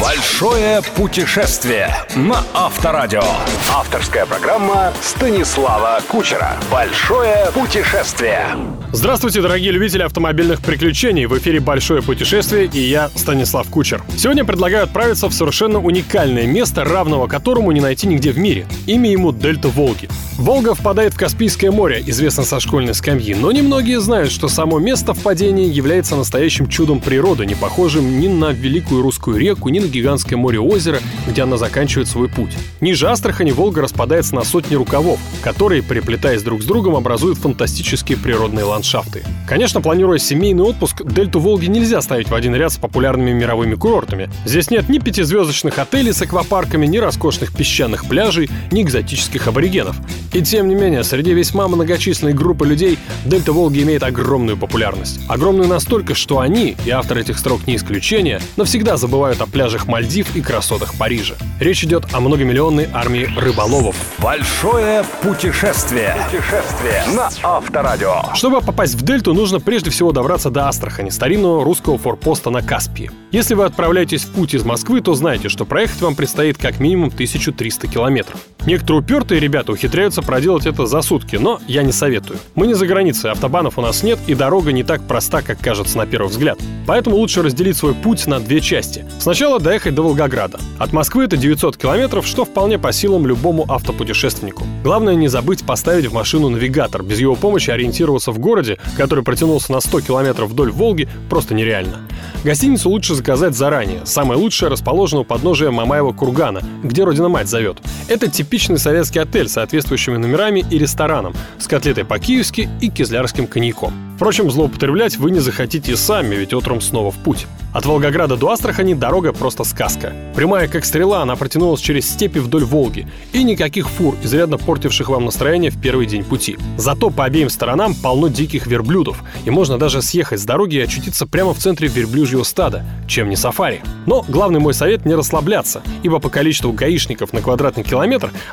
Большое путешествие на Авторадио. Авторская программа Станислава Кучера. Большое путешествие. Здравствуйте, дорогие любители автомобильных приключений. В эфире «Большое путешествие» и я, Станислав Кучер. Сегодня предлагаю отправиться в совершенно уникальное место, равного которому не найти нигде в мире. Имя ему Дельта Волги. Волга впадает в Каспийское море, известно со школьной скамьи, но немногие знают, что само место впадения является настоящим чудом природы, не похожим ни на Великую Русскую реку, ни на гигантское море-озеро, где она заканчивает свой путь. Ниже Астрахани Волга распадается на сотни рукавов, которые, переплетаясь друг с другом, образуют фантастические природные ландшафты. Конечно, планируя семейный отпуск, дельту Волги нельзя ставить в один ряд с популярными мировыми курортами. Здесь нет ни пятизвездочных отелей с аквапарками, ни роскошных песчаных пляжей, ни экзотических аборигенов. И тем не менее, среди весьма многочисленной группы людей Дельта Волги имеет огромную популярность. Огромную настолько, что они, и автор этих строк не исключение, навсегда забывают о пляжах Мальдив и красотах Парижа. Речь идет о многомиллионной армии рыболовов. Большое путешествие. Путешествие на Авторадио. Чтобы попасть в Дельту, нужно прежде всего добраться до Астрахани, старинного русского форпоста на Каспии. Если вы отправляетесь в путь из Москвы, то знаете, что проехать вам предстоит как минимум 1300 километров. Некоторые упертые ребята ухитряются проделать это за сутки, но я не советую. Мы не за границей, автобанов у нас нет, и дорога не так проста, как кажется на первый взгляд. Поэтому лучше разделить свой путь на две части. Сначала доехать до Волгограда. От Москвы это 900 километров, что вполне по силам любому автопутешественнику. Главное не забыть поставить в машину навигатор. Без его помощи ориентироваться в городе, который протянулся на 100 километров вдоль Волги, просто нереально. Гостиницу лучше заказать заранее. Самое лучшее расположено у подножия Мамаева кургана, где родина-мать зовет. Это типичный советский отель с соответствующими номерами и рестораном, с котлетой по-киевски и кизлярским коньяком. Впрочем, злоупотреблять вы не захотите сами, ведь утром снова в путь. От Волгограда до Астрахани дорога просто сказка. Прямая как стрела, она протянулась через степи вдоль Волги. И никаких фур, изрядно портивших вам настроение в первый день пути. Зато по обеим сторонам полно диких верблюдов. И можно даже съехать с дороги и очутиться прямо в центре верблюжьего стада, чем не сафари. Но главный мой совет не расслабляться, ибо по количеству гаишников на квадратный километр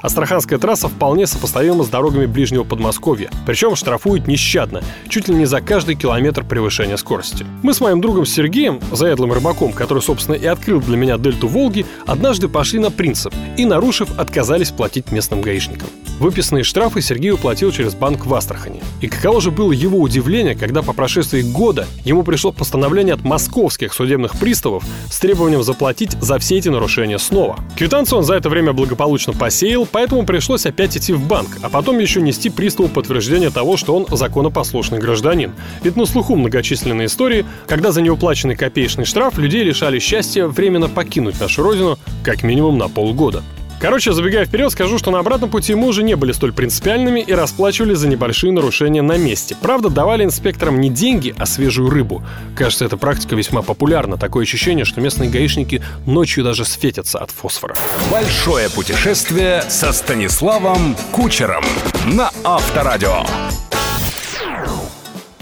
Астраханская трасса вполне сопоставима с дорогами ближнего Подмосковья. Причем штрафуют нещадно, чуть ли не за каждый километр превышения скорости. Мы с моим другом Сергеем, заядлым рыбаком, который, собственно, и открыл для меня дельту Волги, однажды пошли на принцип и, нарушив, отказались платить местным гаишникам. Выписанные штрафы Сергей уплатил через банк в Астрахани. И каково же было его удивление, когда по прошествии года ему пришло постановление от московских судебных приставов с требованием заплатить за все эти нарушения снова. Квитанцию он за это время благополучно посеял, поэтому пришлось опять идти в банк, а потом еще нести приставу подтверждение того, что он законопослушный гражданин. Ведь на слуху многочисленные истории, когда за неуплаченный копеечный штраф людей лишали счастья временно покинуть нашу родину как минимум на полгода. Короче, забегая вперед, скажу, что на обратном пути мы уже не были столь принципиальными и расплачивали за небольшие нарушения на месте. Правда, давали инспекторам не деньги, а свежую рыбу. Кажется, эта практика весьма популярна. Такое ощущение, что местные гаишники ночью даже светятся от фосфора. Большое путешествие со Станиславом Кучером на Авторадио.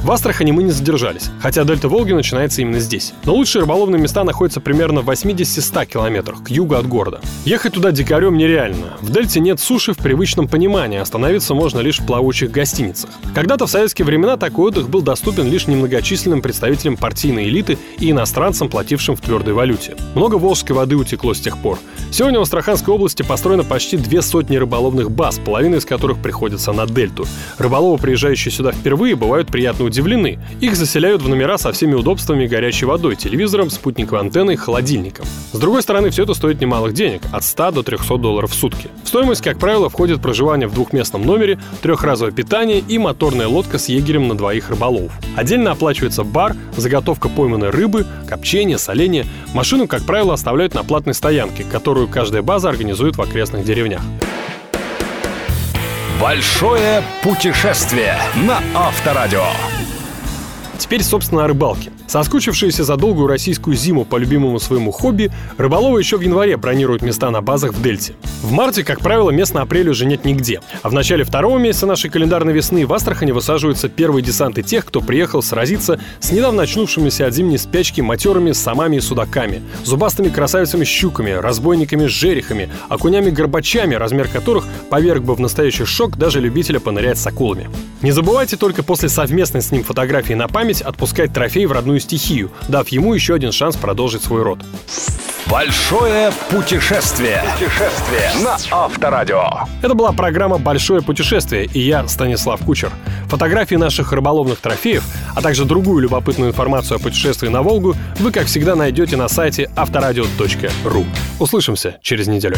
В Астрахани мы не задержались, хотя дельта Волги начинается именно здесь. Но лучшие рыболовные места находятся примерно в 80-100 километрах к югу от города. Ехать туда дикарем нереально. В дельте нет суши в привычном понимании, остановиться можно лишь в плавучих гостиницах. Когда-то в советские времена такой отдых был доступен лишь немногочисленным представителям партийной элиты и иностранцам, платившим в твердой валюте. Много волжской воды утекло с тех пор. Сегодня в Астраханской области построено почти две сотни рыболовных баз, половина из которых приходится на дельту. Рыболовы, приезжающие сюда впервые, бывают приятно удивлены. Их заселяют в номера со всеми удобствами горячей водой, телевизором, спутниковой антенной, холодильником. С другой стороны, все это стоит немалых денег, от 100 до 300 долларов в сутки. В стоимость, как правило, входит проживание в двухместном номере, трехразовое питание и моторная лодка с егерем на двоих рыболовов. Отдельно оплачивается бар, заготовка пойманной рыбы, копчение, соление. Машину, как правило, оставляют на платной стоянке, которую каждая база организует в окрестных деревнях. Большое путешествие на Авторадио. Теперь, собственно, о рыбалке. Соскучившиеся за долгую российскую зиму по любимому своему хобби, рыболовы еще в январе бронируют места на базах в Дельте. В марте, как правило, мест на апрель уже нет нигде. А в начале второго месяца нашей календарной весны в Астрахани высаживаются первые десанты тех, кто приехал сразиться с недавно очнувшимися от зимней спячки матерыми самами и судаками, зубастыми красавицами-щуками, разбойниками-жерехами, окунями-горбачами, размер которых поверг бы в настоящий шок даже любителя понырять с акулами. Не забывайте только после совместной с ним фотографии на память отпускать трофей в родную стихию, дав ему еще один шанс продолжить свой род. Большое путешествие. Путешествие на Авторадио. Это была программа «Большое путешествие» и я, Станислав Кучер. Фотографии наших рыболовных трофеев, а также другую любопытную информацию о путешествии на Волгу вы, как всегда, найдете на сайте авторадио.ру. Услышимся через неделю.